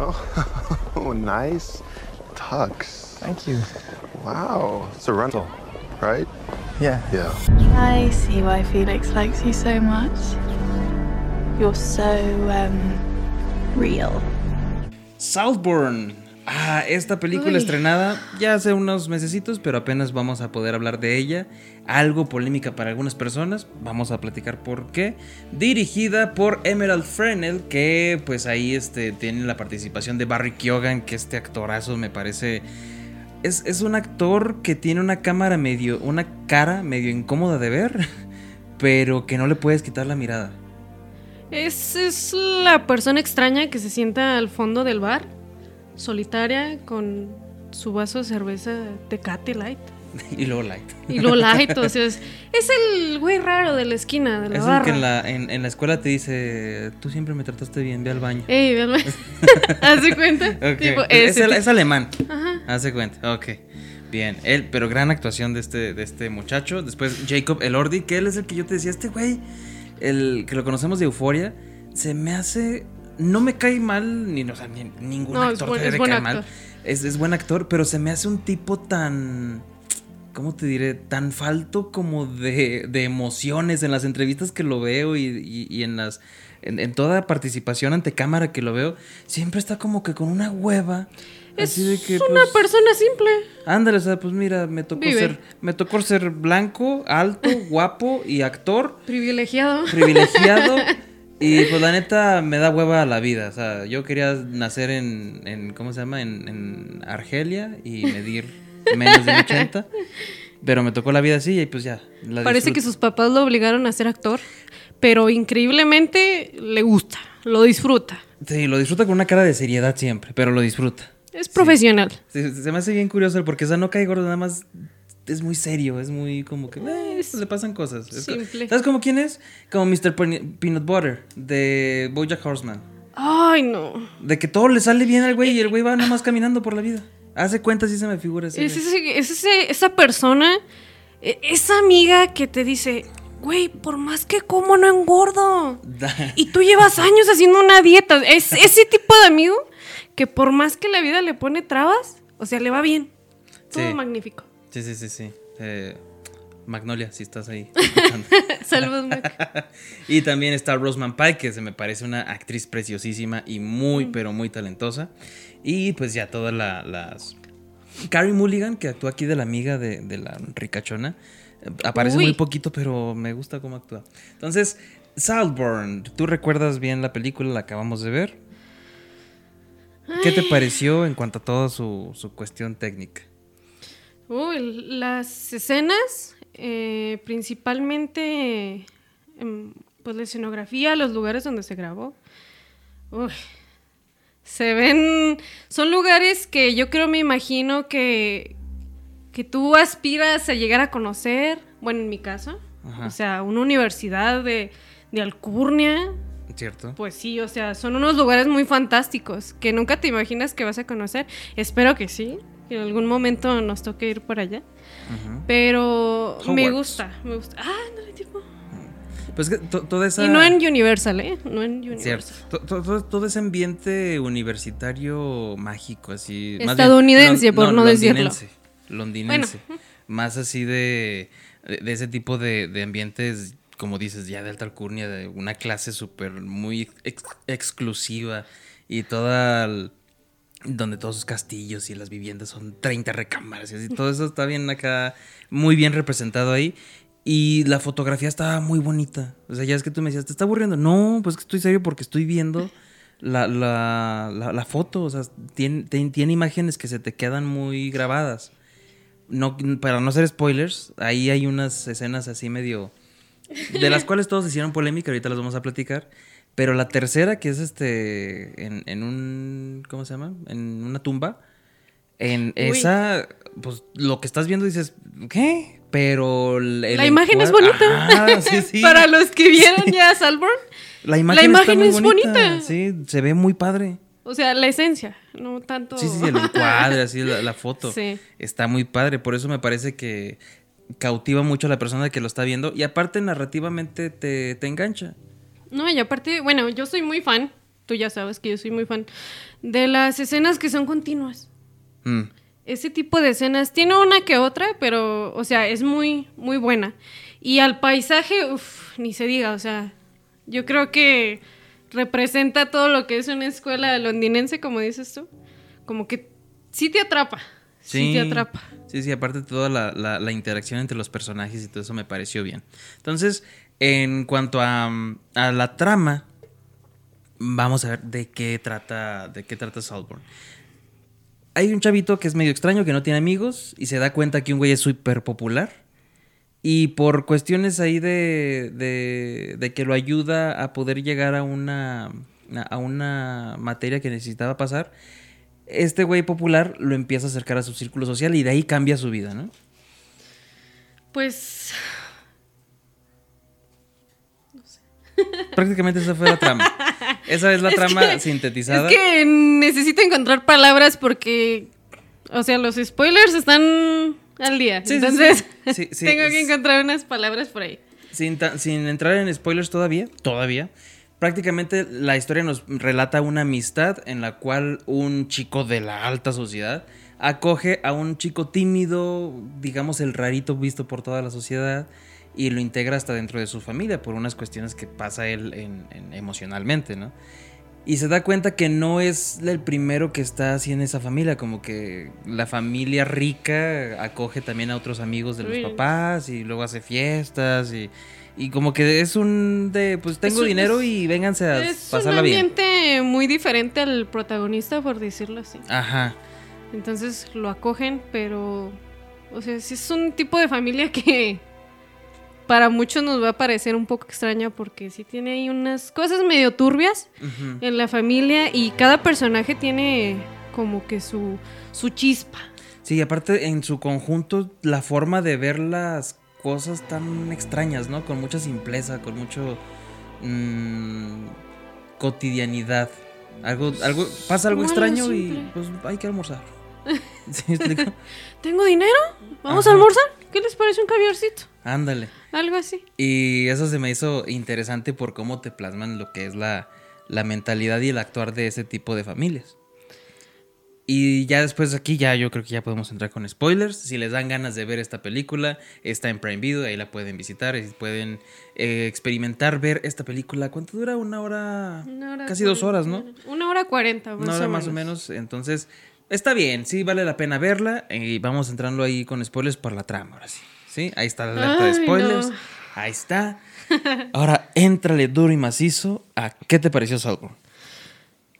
Oh, nice tux. Thank you. Wow, it's a rental, right? Yeah. Yeah. I see why Felix likes you so much. You're so, um, real. Southbourne. Ah, esta película Uy. estrenada ya hace unos mesecitos, pero apenas vamos a poder hablar de ella. Algo polémica para algunas personas, vamos a platicar por qué. Dirigida por Emerald Fennell, que pues ahí este, tiene la participación de Barry Keoghan, que este actorazo me parece... Es, es un actor que tiene una cámara medio, una cara medio incómoda de ver, pero que no le puedes quitar la mirada. Es, es la persona extraña que se sienta al fondo del bar, solitaria, con su vaso de cerveza Tecate Light. y luego light. Y lo light, o sea, es, es el güey raro de la esquina de la Es el barra. que en la, en, en la escuela te dice, tú siempre me trataste bien, ve al baño. Ey, véanlo. ¿Haz de cuenta? Ok. Tipo, es, el- es alemán. Ajá. Hace cuenta. Ok. Bien. Él, pero gran actuación de este, de este muchacho. Después Jacob Elordi, que él es el que yo te decía, este güey, el que lo conocemos de Euforia, se me hace. No me cae mal, ni, o sea, ni- ningún No, actor buen- te debe caer mal. Es, es buen actor, pero se me hace un tipo tan. ¿Cómo te diré? Tan falto como de, de emociones en las entrevistas que lo veo y, y- y en las. En, en toda participación ante cámara que lo veo, siempre está como que con una hueva. Es así de que, una pues, persona simple. Ándale, o sea, pues mira, me tocó Vive. ser, me tocó ser blanco, alto, guapo y actor, Privilegiado. privilegiado. y pues la neta me da hueva a la vida. O sea, yo quería nacer en, en ¿cómo se llama? En, en Argelia y medir menos de un 80. Pero me tocó la vida así y pues ya. la Parece que sus papás lo obligaron a ser actor, pero increíblemente le gusta, lo disfruta. Sí, lo disfruta con una cara de seriedad siempre, pero lo disfruta. Es profesional. Sí, se me hace bien curioso porque, o sea, no cae gordo, nada más es muy serio, es muy como que eh, Es le pasan cosas. Es simple. ¿Sabes como quién es? Como Mr. Pe- Peanut Butter de Bojack Horseman. Ay, no. De que todo le sale bien al güey y el güey va nada más caminando por la vida. Hace cuenta si se me figura ese. Es, güey. ese- es ese- esa persona, e- esa amiga que te dice, güey, por más que como no engordo. Y tú llevas años haciendo una dieta. Es ese tipo de amigo que por más que la vida le pone trabas, o sea, le va bien. Todo Sí. magnífico. Sí, sí, sí, sí. Eh, Magnolia, si estás ahí. Saludos, Mac. y también está Roseman Pike, que se me parece una actriz preciosísima y muy, pero muy talentosa. Y pues ya todas la- las... Carrie Mulligan, que actúa aquí de la amiga de, de la ricachona. eh, Aparece Uy. muy poquito, pero me gusta cómo actúa. Entonces, Saltburn, ¿tú recuerdas bien la película? La acabamos de ver. ¿Qué te pareció en cuanto a toda su, su cuestión técnica? Uy, las escenas, eh, principalmente, em, pues la escenografía, los lugares donde se grabó. Uy, se ven, son lugares que yo creo, me imagino que, que tú aspiras a llegar a conocer, bueno, en mi caso, Ajá. o sea, una universidad de, de Alcurnia, ¿Cierto? pues sí, o sea, son unos lugares muy fantásticos que nunca te imaginas que vas a conocer. Espero que sí, que en algún momento nos toque ir por allá. Pero me gusta, me gusta. Ah, no tipo. Pues que to- toda esa... Y no en Universal, ¿eh? No en Universal. Cierto. To- to- to- Todo, ese ambiente universitario mágico, así. bien, Estadounidense, por no decirlo. londinense, Londinense. Más así de, de, de ese tipo de, de ambientes, como dices, ya de alta alcurnia, de una clase súper muy ex- exclusiva y toda. el- donde todos sus castillos y las viviendas son 30 recámaras y. Todo eso está bien acá, muy bien representado ahí. Y la fotografía estaba muy bonita. O sea, ya es que tú me decías, ¿te está aburriendo? No, pues que estoy serio porque estoy viendo la, la, la, foto. O sea, tiene, tiene, tiene imágenes que se te quedan muy grabadas. No, para no hacer spoilers, ahí hay unas escenas así medio... De las cuales todos hicieron polémica, ahorita las vamos a platicar. Pero la tercera, que es este. En, en un. ¿Cómo se llama? En una tumba. En esa. Pues lo que estás viendo dices. ¿Qué? Pero. el- el La imagen es bonita. Ajá, sí, sí. Para los que vieron ya Salborn, La imagen, la imagen es bonita. Sí, se ve muy padre. o sea, la esencia, no tanto. Sí, sí, sí, el encuadre, así la, la foto. Sí. Está muy padre. Por eso me parece que cautiva mucho a la persona que lo está viendo. Y aparte, narrativamente te, te engancha. No, y aparte, bueno, yo soy muy fan tú ya sabes que yo soy muy fan de las escenas que son continuas. Mm. Ese tipo de escenas tiene una que otra, pero, o sea, es muy, muy buena. Y al paisaje, uff, ni se diga, o sea, yo creo que representa todo lo que es una escuela londinense, como dices tú. Como que sí te atrapa. Sí, te atrapa. Sí, sí, aparte toda la, la, la, interacción entre los personajes y todo eso me pareció bien. Entonces, en cuanto a, a, la trama, vamos a ver de qué trata, de qué trata Saltburn. Hay un chavito que es medio extraño, que no tiene amigos, y se da cuenta que un güey es súper popular. Y por cuestiones ahí de, de, de, que lo ayuda a poder llegar a una, a una materia que necesitaba pasar, este güey popular lo empieza a acercar a su círculo social y de ahí cambia su vida, ¿no? Pues... No sé. Prácticamente esa fue la trama. Esa es la trama sintetizada. Es que necesito encontrar palabras porque, o sea, los spoilers están al día. Sí, Entonces, sí, sí. tengo que encontrar unas palabras por ahí. Sin, sin entrar en spoilers todavía, todavía, prácticamente la historia nos relata una amistad en la cual un chico de la alta sociedad acoge a un chico tímido, digamos el rarito visto por toda la sociedad, y lo integra hasta dentro de su familia por unas cuestiones que pasa él en, en, emocionalmente, ¿no? Y se da cuenta que no es el primero que está así en esa familia, como que la familia rica acoge también a otros amigos de los papás y luego hace fiestas y, y como que es un de, pues tengo Es un- dinero es- y vénganse a Es un pasarla bien. ambiente muy diferente al protagonista, por decirlo así. Ajá. Entonces lo acogen, pero, o sea, sí es un tipo de familia que para muchos nos va a parecer un poco extraña porque sí tiene ahí unas cosas medio turbias en la familia y cada personaje tiene como que su, su chispa. Sí, aparte en su conjunto la forma de ver las cosas tan extrañas, ¿no? Con mucha simpleza, con mucho mm, cotidianidad. Algo, algo, pasa algo extraño y pues hay que almorzar. ¿Sí explico? ¿Tengo dinero? ¿Vamos Ajá. a almorzar? ¿Qué les parece un caviarcito? Ándale. Algo así. Y eso se me hizo interesante por cómo te plasman lo que es la, la mentalidad y el actuar de ese tipo de familias. Y ya después aquí ya yo creo que ya podemos entrar con spoilers. Si les dan ganas de ver esta película, está en Prime Video, ahí la pueden visitar y pueden eh, experimentar ver esta película. ¿Cuánto dura? Una hora, Una hora casi dos horas. ¿no? Una hora cuarenta, Una hora más o menos. Entonces, está bien, sí vale la pena verla. Y vamos entrando ahí con spoilers por la trama, ahora sí. ¿Sí? Ahí está la alerta de spoilers. no. Ahí está. Ahora, éntrale duro y macizo a qué te pareció Saltburn.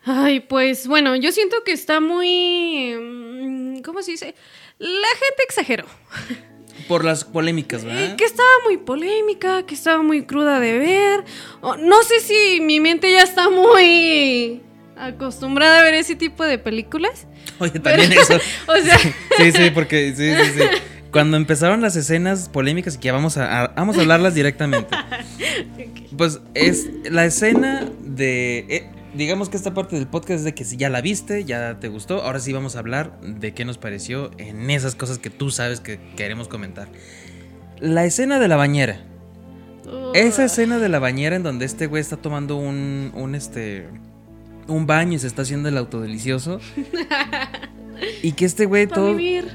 Ay, pues bueno, yo siento que está muy... mm, ¿Cómo se dice? La gente exageró. Por las polémicas, Eh, ¿verdad? que estaba muy polémica, que estaba muy cruda de ver. No sé si mi mente ya está muy acostumbrada a ver ese tipo de películas. Oye, también eso. O sea, Sí, sí, porque sí, sí, sí. Cuando empezaron las escenas polémicas, y que ya vamos a, a- vamos a hablarlas directamente. Pues es la escena de. eh, digamos que esta parte del podcast es de que si ya la viste, ya te gustó. Ahora sí vamos a hablar de qué nos pareció en esas cosas que tú sabes que queremos comentar. La escena de la bañera. Esa escena de la bañera en donde este güey está tomando un, un este un baño y se está haciendo el autodelicioso. y que este güey todo vivir.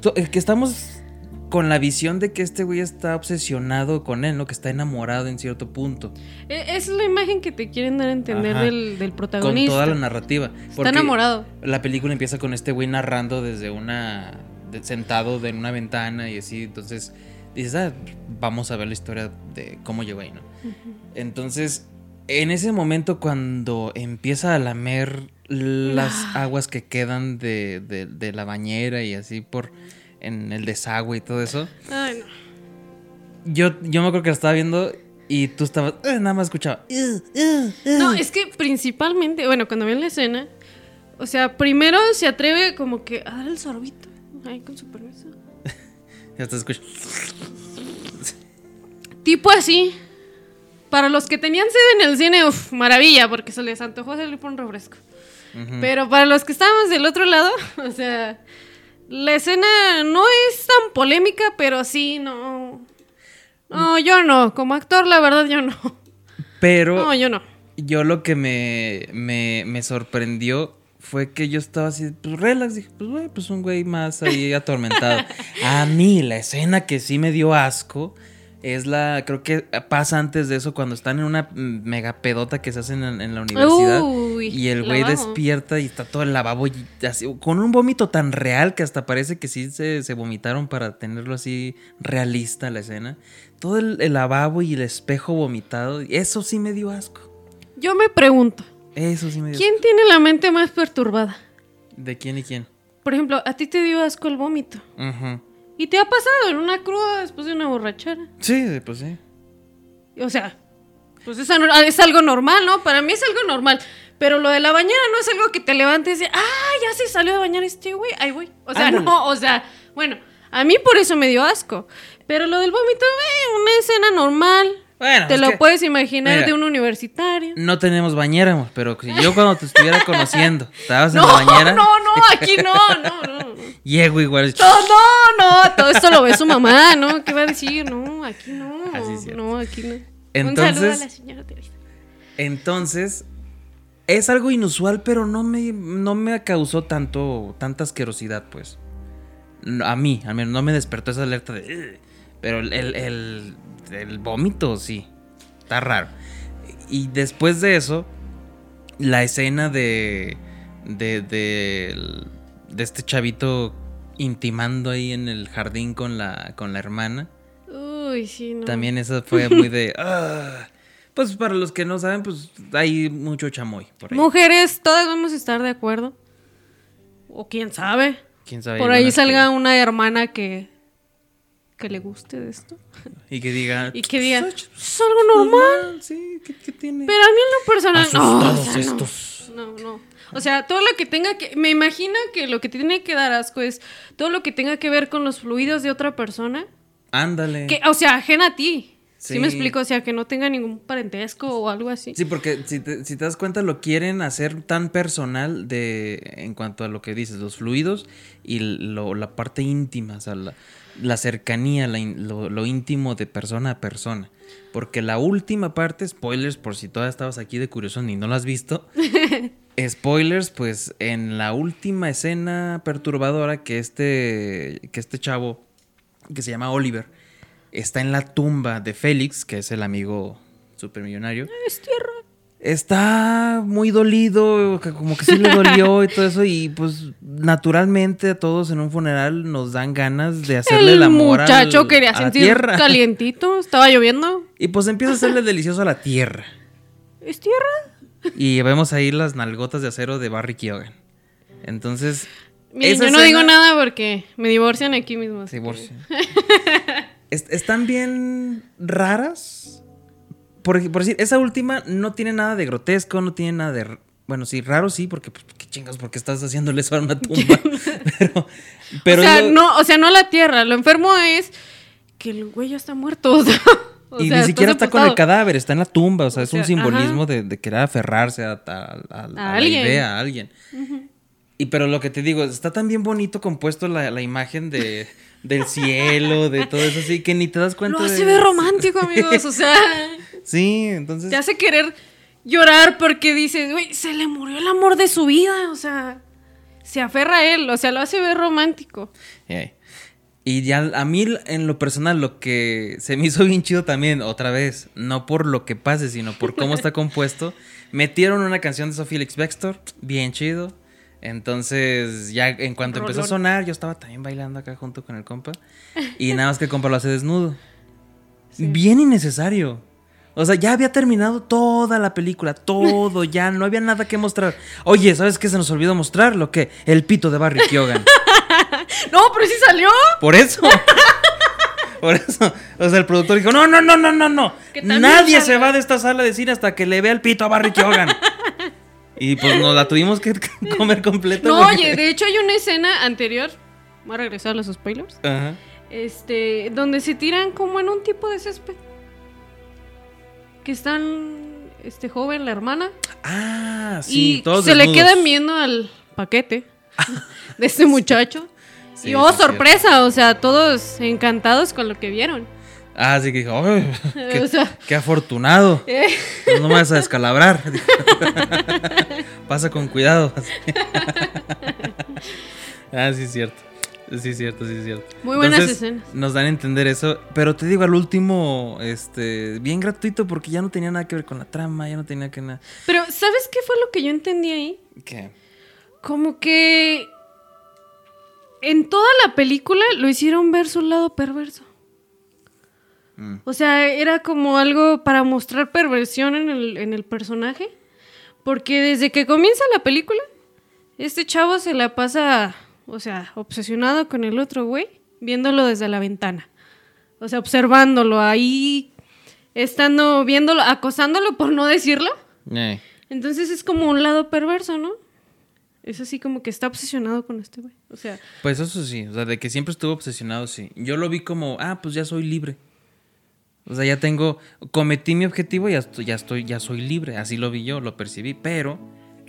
to- eh, que estamos con la visión de que este güey está obsesionado con él, ¿no? Que está enamorado en cierto punto. E- Es la imagen que te quieren dar a entender del, del Con protagonista. toda la narrativa. Está enamorado. La película empieza con este güey narrando desde una. sentado en una ventana y así. Entonces dices, ah, vamos a ver la historia de cómo llegó ahí, ¿no? Entonces, en ese momento, cuando empieza a lamer las Ah. aguas que quedan de, de- de la bañera y así por. en el desagüe y todo eso. Ay, no. Yo, yo me acuerdo que la estaba viendo y tú estabas. eh, nada más escuchaba. No, es que principalmente, bueno, cuando ven la escena, o sea, primero se atreve como que a dar el sorbito. Ay, con su permiso. Ya te escucho. Tipo así. Para los que tenían sed en el cine, uff, maravilla, porque se les antojó salir por un refresco. Pero para los que estábamos del otro lado, o sea, la escena no es tan polémica, pero sí, no. No, yo no. Como actor, la verdad, yo no. Pero. No, yo no. yo lo que me, me, me sorprendió fue que yo estaba así, pues relax, dije, pues güey, pues un güey más ahí atormentado. A mí, la escena que sí me dio asco es la, creo que pasa antes de eso, cuando están en una mega pedota que se hacen en, en la universidad. Uy, y el güey despierta y está todo el lavabo y así, con un vómito tan real que hasta parece que sí se, se vomitaron para tenerlo así realista la escena. Todo el, el lavabo y el espejo vomitado, eso sí me dio asco. Yo me pregunto, Eso sí me dio ¿quién tiene la mente más perturbada? ¿De quién y quién? Por ejemplo, a ti te dio asco el vómito. Ujú. Y te ha pasado en una cruda después de una borrachera. Sí, pues sí. O sea, pues es, algo normal, ¿no? Para mí es algo normal. Pero lo de la bañera no es algo que te levantes y, ah, ya se salió de bañar este güey, ahí voy. O sea, Ándale. no, o sea, bueno, a mí por eso me dio asco. Pero lo del vómito, eh, una escena normal. Bueno, te lo que- puedes imaginar mira. de un universitario. No tenemos bañera, amor, pero si yo cuando te estuviera conociendo, estabas No, en la bañera, no, no, aquí no, no, no. no. llego igual. No, no, no, todo esto lo ve su mamá, ¿no? ¿Qué va a decir? No, aquí no. Así cierto. no, aquí no. Un saludo a la señora Teresa. Entonces, es algo inusual, pero no me, no me causó tanto, tanta asquerosidad, pues. No, A mí, al menos no me despertó esa alerta de... Pero el, el, el- el vómito, sí. Está raro. Y después de eso, la escena de... De, de, de este chavito intimando ahí en el jardín con la, con la hermana. Uy, sí, no. También eso fue muy de... "Ah". Pues para los que no saben, pues hay mucho chamoy por ahí. Mujeres, todas vamos a estar de acuerdo. O quién sabe. ¿Quién sabe? Por ahí salga una hermana que que le guste de esto. Y que diga... Y que diga, "Pues, es algo normal. Sí, ¿qué, qué tiene? Pero a mí en lo personal, o Asustados sea, estos. No, no. O sea, todo lo que tenga que. Me imagino que lo que tiene que dar asco es todo lo que tenga que ver con los fluidos de otra persona. Ándale. Que, o sea, ajena a ti. ¿Sí? Sí. me explico? O sea, que no tenga ningún parentesco o algo así. Sí, porque si te, si te das cuenta lo quieren hacer tan personal de en cuanto a lo que dices, los fluidos y lo- la parte íntima, o sea, la, la cercanía, la lo, lo íntimo de persona a persona. Porque la última parte, spoilers, por si todavía estabas aquí de curioso y no lo has visto. spoilers, pues en la última escena perturbadora que este, que este chavo, que se llama Oliver, está en la tumba de Félix, que es el amigo supermillonario. Es tierra. Está muy dolido, como que sí le dolió y todo eso, y pues naturalmente a todos en un funeral nos dan ganas de hacerle el, El amor al- muchacho quería a la sentir tierra. calientito. Estaba lloviendo. Y pues empieza a hacerle delicioso a la tierra. ¿Es tierra? Y vemos ahí las nalgotas de acero de Barry Keoghan. Entonces, Miren, yo no escena- digo nada porque me divorcian aquí mismo. que- están bien raras. Por, decir, esa última no tiene nada de grotesco, no tiene nada de. Bueno, sí, raro sí, porque pues, qué chingas, porque estás haciéndole eso a una tumba. pero. pero o sea, no, o sea, no la tierra. Lo enfermo es que el güey ya está muerto. o sea, o y sea, ni siquiera está con el cadáver, está en la tumba. O sea, O es un simbolismo de, de querer aferrarse a, a- a- a la idea, a alguien. Y pero lo que te digo, está tan bien bonito compuesto la, la imagen de, del cielo, de todo eso así, que ni te das cuenta Lo de- hace ver romántico, amigos. O sea, Sí, entonces. te hace querer llorar porque dices, güey, se le murió el amor de su vida. O sea, se aferra a él. O sea, lo hace ver romántico. Y ya a mí en lo personal lo que se me hizo bien chido también, otra vez, no por lo que pase, sino por cómo está compuesto, metieron una canción de Sophie Felix Baxter, bien chido. Entonces, ya en cuanto empezó a Rolón. sonar, yo estaba también bailando acá junto con el compa. Y nada más que el compa lo hace desnudo. Bien innecesario. O sea, ya había terminado toda la película, todo, ya no había nada que mostrar. Oye, ¿sabes qué se nos olvidó mostrar? Lo que el pito de Barry Keoghan. No, pero sí salió. Por eso. Por eso. O sea, el productor dijo, no, no, no, no, no, no. Nadie salga". se va de esta sala de cine hasta que le vea el pito a Barry Keoghan. Y pues nos la tuvimos que comer completa. No, porque- oye, de hecho hay una escena anterior. Voy a regresar a los spoilers. Ajá. Este, donde se tiran como en un tipo de césped. Que están este joven, la hermana. Ah, sí, y todos se le quedan viendo al paquete de este muchacho. Sí, y oh, sorpresa, o sea, todos encantados con lo que vieron. Ah, sí que dijo, "Ay, qué, O sea- qué afortunado. Eh, No me vas a descalabrar. Pasa con cuidado. ah, sí es cierto. Sí es cierto, sí es cierto. Muy buenas escenas. Nos dan a entender eso. Pero te digo, al último, este, bien gratuito porque ya no tenía nada que ver con la trama, ya no tenía que nada. Pero, ¿sabes qué fue lo que yo entendí ahí? ¿Qué? Como que en toda la película lo hicieron ver su lado perverso. Mm. O sea, era como algo para mostrar perversión en el, en el personaje. Porque desde que comienza la película, este chavo se la pasa, o sea, obsesionado con el otro güey, viéndolo desde la ventana. O sea, observándolo ahí, estando viéndolo, acosándolo por no decirlo. Eh. Entonces es como un lado perverso, ¿no? Es así como que está obsesionado con este güey. O sea, Pues eso sí, o sea, de que siempre estuvo obsesionado, sí. Yo lo vi como, ah, pues ya soy libre. O sea, ya tengo, cometí mi objetivo y ya estoy, ya estoy, ya soy libre. Así lo vi yo, lo percibí. Pero,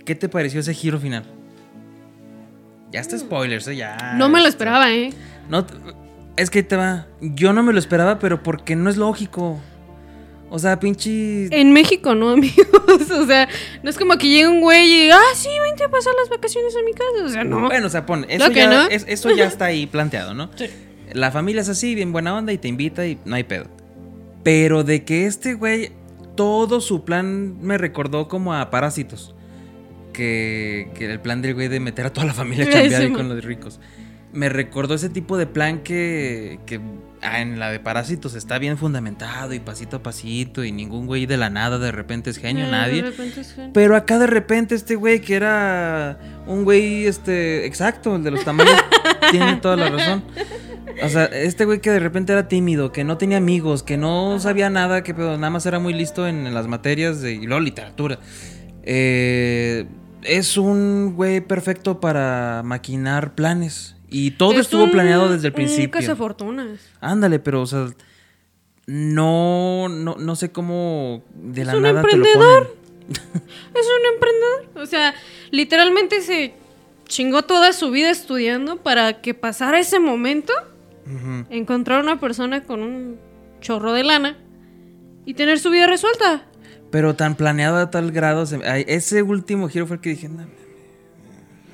¿qué te pareció ese giro final? Ya está spoilers, ¿eh? Ya. no me lo esperaba, ¿eh? No, es que te va. Yo no me lo esperaba, pero porque no es lógico. O sea, pinche. En México, ¿no, amigos? O sea, no es como que llegue un güey y, ah, sí, vente a pasar las vacaciones a mi casa. O sea, no. Bueno, o sea, pon, eso, ya, no. es- eso ya está ahí planteado, ¿no? La familia es así, bien buena onda y te invita y no hay pedo. Pero de que este güey, todo su plan me recordó como a Parásitos. Que, que el plan del güey de meter a toda la familia a Ese, chambear ahí con los ricos. Me recordó ese tipo de plan que, que ah, en la de Parásitos está bien fundamentado y pasito a pasito y ningún güey de la nada de repente es genio, Eh, nadie. de repente es genio. Pero acá de repente este güey que era un güey, este, exacto, el de los tamales, tiene toda la razón. O sea, este güey que de repente era tímido, que no tenía amigos, que no sabía nada, que pero nada más era muy listo en, en las materias de, y luego literatura. Eh, es un güey perfecto para maquinar planes. Y todo Es estuvo un- planeado desde el Un principio. cazafortunas. Ándale, pero, o sea, no, no, no sé cómo de Es la un nada te lo emprendedor. ponen. Es un emprendedor. O sea, literalmente se chingó toda su vida estudiando para que pasara ese momento, Ujú. encontrar una persona con un chorro de lana y tener su vida resuelta. Pero tan planeado a tal grado. se- ay, ese último giro fue el que dije. "No,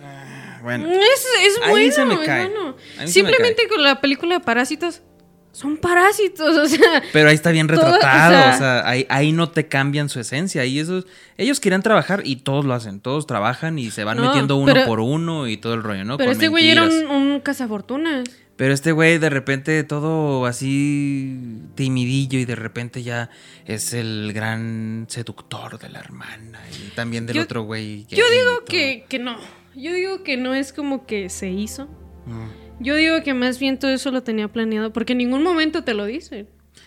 ah, bueno. Es, es Ahí bueno, se me es cae. bueno. A mí se me Simplemente con la película de Parásitos, son parásitos, o sea, Pero ahí está bien retratado. o sea- o sea, ahí, ahí no te cambian su esencia. Ahí esos, ellos querían trabajar y todos lo hacen. Todos trabajan y se van No, metiendo uno pero- por uno y todo el rollo, ¿no? pero Con este güey era un cazafortunas. Pero este güey de repente todo así timidillo y de repente ya es el gran seductor de la hermana y también del Yo- otro güey. Yo digo que, que no. Yo digo que no es como que se hizo. Mm. Yo digo que más bien todo eso lo tenía planeado, porque en ningún momento te lo dicen.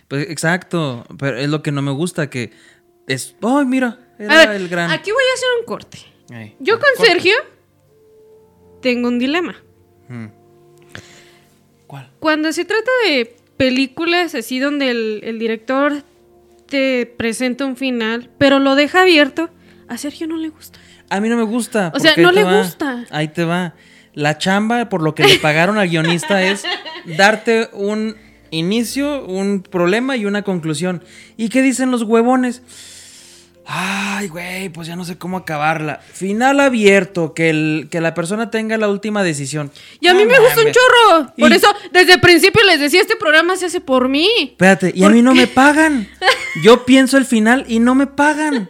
Pues exacto, pero es lo que no me gusta que es, ay, mira, era ver, el gran. aquí voy a hacer un corte. Ay, Yo con. Sergio tengo un dilema. Mm. ¿Cuál? Cuando se trata de películas así donde el, el director te presenta un final, pero lo deja abierto, a Sergio no le gusta. A mí no me gusta. O sea, no le va, gusta. Ahí te va. La chamba por lo que le pagaron al guionista es darte un inicio, un problema y una conclusión. ¿Y qué dicen los huevones? Ay, güey, pues ya no sé cómo acabarla. Final abierto, que, el, que la persona tenga la última decisión. Y a mí No me gusta un chorro. Por Y- eso, desde el principio les decía, este programa se hace por mí. Espérate, y a mí no me pagan. Yo pienso el final y no me pagan.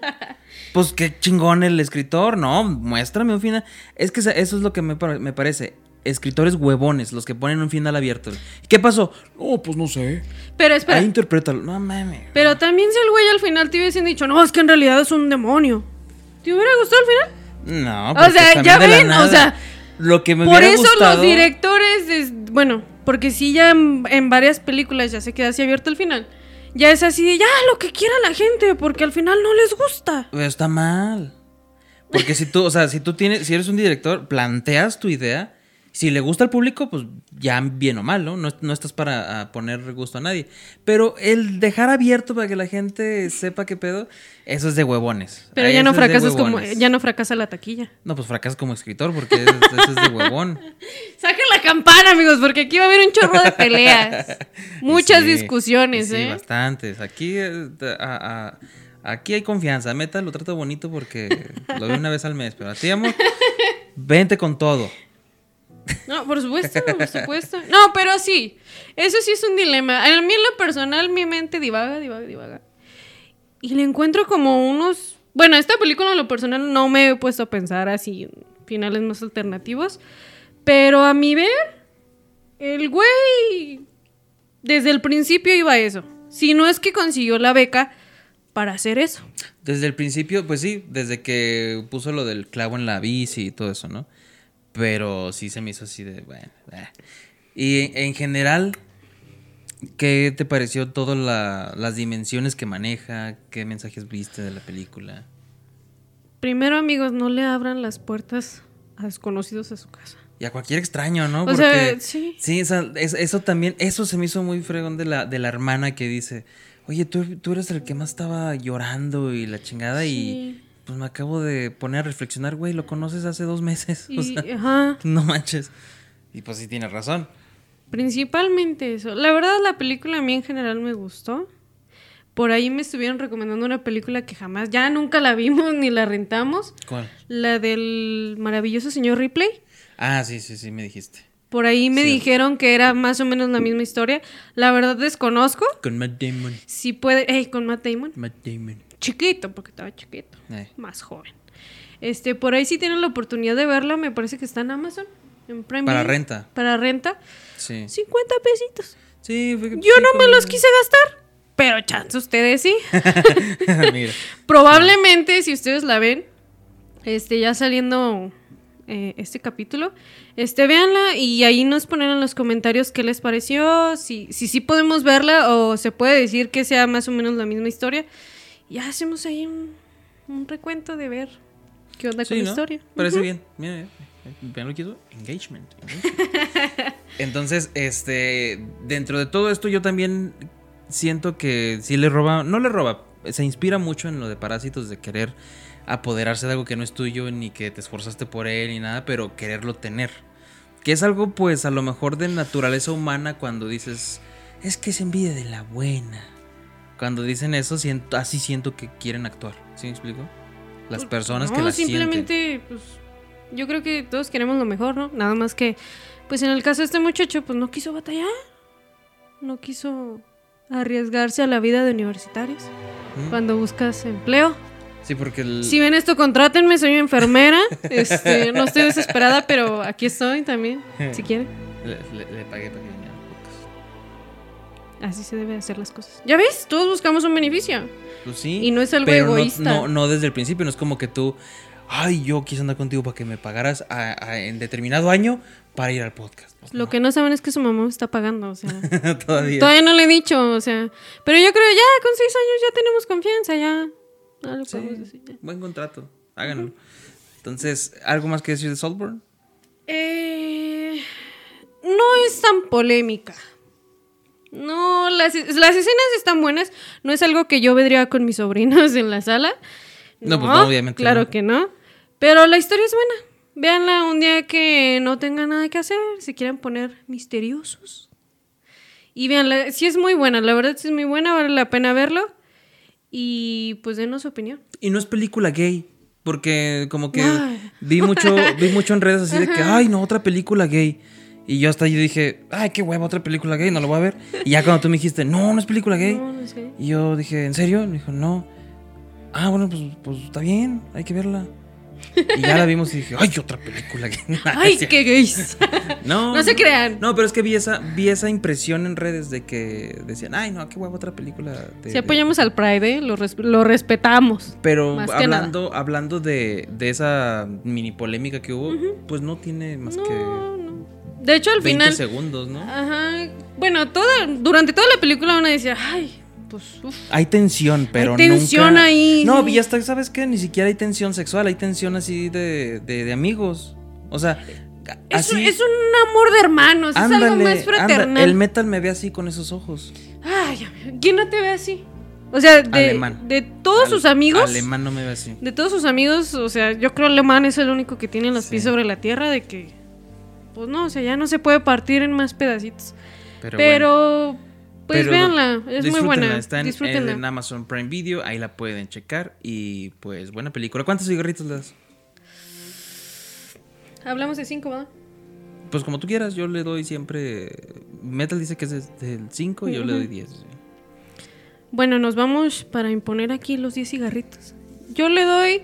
Pues qué chingón el escritor, no, muéstrame un final. Es que eso es lo que me, me parece. Escritores huevones, los que ponen un final abierto. ¿Qué pasó? No, pues no sé. Pero espera, Ahí interprétalo. No mames. pero también si el güey al final te hubiesen dicho, no, es que en realidad es un demonio. ¿Te hubiera gustado al final? No, O porque sea, también ya ven, o sea, Lo que me Por hubiera eso gustado- los directores, es- bueno, porque sí ya en, en varias películas ya se queda así abierto el final. Ya es así de, ya, lo que quiera la gente, porque al final no les gusta. Pero está mal. Porque si tú, o sea, si tú tienes, si eres un director, planteas tu idea Si le gusta al público, pues ya bien o mal, ¿no? No, no estás para poner gusto a nadie. Pero el dejar abierto para que la gente sepa qué pedo, eso es de huevones. Pero Ahí ya no fracasas como, ya no fracasa la taquilla. No, pues fracasas como escritor porque es- eso es de huevón. Saquen la campana, amigos, porque aquí va a haber un chorro de peleas. Muchas Sí, discusiones, sí, ¿eh? bastantes. Aquí, eh, a- a- aquí hay confianza. Meta lo trato bonito porque lo veo una vez al mes. Pero a ti, amor, vente con todo. No, por supuesto, por supuesto. No, pero sí, eso sí es un dilema. A mí en lo personal mi mente divaga, divaga, divaga. Y le encuentro como unos... Bueno, esta película en lo personal no me he puesto a pensar así finales más alternativos. Pero a mi ver, el güey desde el principio iba a eso. Si no es que consiguió la beca para hacer eso. Desde el principio, pues sí, desde que puso lo del clavo en la bici y todo eso, ¿no? Pero sí se me hizo así de, bueno. eh. Y en general, ¿qué te pareció todas la- las dimensiones que maneja? ¿Qué mensajes viste de la película? Primero, amigos, no le abran las puertas a desconocidos a su casa. Y a cualquier extraño, ¿no? O sea, sí. o sea, es- eso también, eso se me hizo muy fregón de la, de la hermana que dice, oye, tú, tú eres el que más estaba llorando y la chingada y Sí. Pues me acabo de poner a reflexionar, güey, lo conoces hace dos meses. O Y, sea, ajá. no manches. Y pues sí tienes razón. Principalmente eso. La verdad, la película a mí en general me gustó. Por ahí me estuvieron recomendando una película que jamás, ya nunca la vimos ni la rentamos. ¿Cuál? La del maravilloso señor Ripley. Ah, sí, sí, sí, me dijiste. Por ahí me Cierto. dijeron que era más o menos la misma historia. La verdad desconozco. Con Matt Damon. Si puede... eh, con Matt Damon. Matt Damon. Chiquito, porque estaba chiquito. Eh. Más joven. Este, por ahí si tienen la oportunidad de verla, me parece que está en Amazon. En Prime Para renta. Para renta. Sí. 50 pesitos. Sí, fue- Yo sí, no me los quise gastar, pero chance ustedes sí. Mira. Probablemente si ustedes la ven, este ya saliendo eh, este capítulo, este véanla y ahí nos ponen en los comentarios qué les pareció, si si sí podemos verla o se puede decir que sea más o menos la misma historia. Ya hacemos ahí un, un recuento de ver qué onda Sí, con la historia. Parece bien. Mira, vean lo que hizo. Engagement. engagement. Entonces, este, dentro de todo esto yo también siento que sí le roba, no le roba, se inspira mucho en lo de parásitos de querer apoderarse de algo que no es tuyo ni que te esforzaste por él ni nada, pero quererlo tener. Que es algo pues a lo mejor de naturaleza humana cuando dices, es que es envidia de la buena. Cuando dicen eso, siento, así siento que quieren actuar. ¿Sí me explico? Las personas que No, las sienten. simplemente, pues, yo creo que todos queremos lo mejor, ¿no? Nada más que, pues en el caso de este muchacho, pues no quiso batallar. No quiso arriesgarse a la vida de universitarios ¿Mm? cuando buscas empleo. Sí, porque el... Si ven esto, contrátenme, soy enfermera. Este, no estoy desesperada, pero aquí estoy también, si quieren. Le, le- le pagué para Así se deben hacer las cosas. ¿Ya ves? Todos buscamos un beneficio. Pues sí. Y no es algo pero no- egoísta. No, no, desde el principio, no es como que tú, ay, yo quise andar contigo para que me pagaras a- a- en determinado año para ir al podcast. Pues Lo no. que no saben es que su mamá me está pagando, o sea... Todavía. Todavía no le he dicho, o sea. Pero yo creo ya con seis años ya tenemos confianza, ya. Lo Sí, podemos decir. ya. buen contrato. Háganlo. Entonces, ¿algo más que decir de Saltburn? Eh, no es tan polémica. No, las, las escenas están buenas. No es algo que yo vendría con mis sobrinos en la sala. No, pues no, obviamente Claro no. que no. Pero la historia es buena. Véanla un día que no tengan nada que hacer, si quieren poner misteriosos. Y véanla, sí es muy buena, la verdad sí es muy buena, vale la pena verlo. Y pues denos su opinión. Y no es película gay. Porque como que vi mucho, vi mucho en redes así de que, ay, no, otra película gay. Y yo hasta yo dije, ay, qué hueva, otra película gay, no lo voy a ver. Y ya cuando tú me dijiste, no, no es película gay. No, no sé. Y yo dije, ¿en serio? Me dijo, no. Ah, bueno, pues, pues está bien, hay que verla. Y ya la vimos y dije, ay, otra película gay. Ay, qué gays. No, No se crean. No, pero es que vi esa, vi esa impresión en redes de que decían, ay, no, qué hueva, otra película. de- Si de- apoyamos al Pride, ¿eh? lo, res- lo respetamos. Pero hablando, hablando de, de esa mini polémica que hubo, pues no tiene más No, que. De hecho, al 20 final. segundos, ¿no? Ajá. Bueno, toda, durante toda la película uno decía, ay, pues, uf. Hay tensión, pero tensión nunca- ahí, No, y hasta, ¿sabes qué? Ni siquiera hay tensión sexual, hay tensión así de, de, de amigos. O sea, Es, un- así. es un amor de hermanos, es algo Ándale, más fraternal. el metal me ve así con esos ojos. Ay, ¿quién no te ve así? O sea, de, Alemán. de todos Al- sus amigos. Alemán no me ve así. De todos sus amigos, o sea, yo creo alemán es el único que tiene los Sí. pies sobre la tierra de que. Pues no, o sea, ya no se puede partir en más pedacitos. Pero, Pero, bueno. pues Pero véanla, es muy disfrútenla, buena. Está en, Disfrútenla. en Amazon Prime Video, ahí la pueden checar. Y pues, buena película. ¿Cuántos cigarritos le das? Hablamos de cinco, ¿verdad? Pues como tú quieras, yo le doy siempre. Metal dice que es del 5 y yo le doy 10. Bueno, nos vamos para imponer aquí los 10 cigarritos. Yo le doy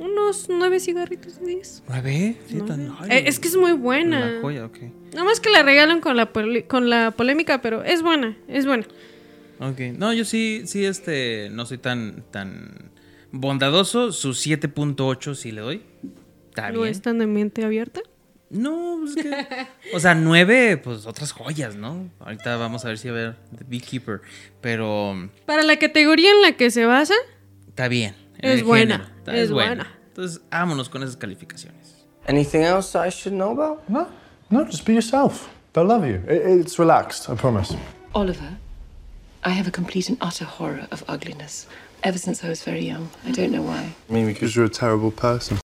unos 9 cigarritos 10. ¿Nueve? Sí, tan- ay, Eh, es que es muy buena. La joya, ok. Nada más que la regalan con la, con la polémica, pero es buena, es buena. Ok. No, yo sí, sí, este. No soy tan, tan bondadoso. Su 7.8 sí le doy. Está ¿No bien. están de mente abierta? No, pues es que. o sea, nueve, pues otras joyas, ¿no? Ahorita vamos a ver si a ver The Beekeeper. Pero Para la categoría en la que se basa, está bien. En Es el buena, género, está- es buena. Entonces, vámonos con esas calificaciones. Anything else I should know about? No, no, just be yourself. They'll love you. I- it's relaxed, I promise. Oliver, I have a complete and utter horror of ugliness. Ever since I was very young. I don't know why. I mean, because you're a terrible person.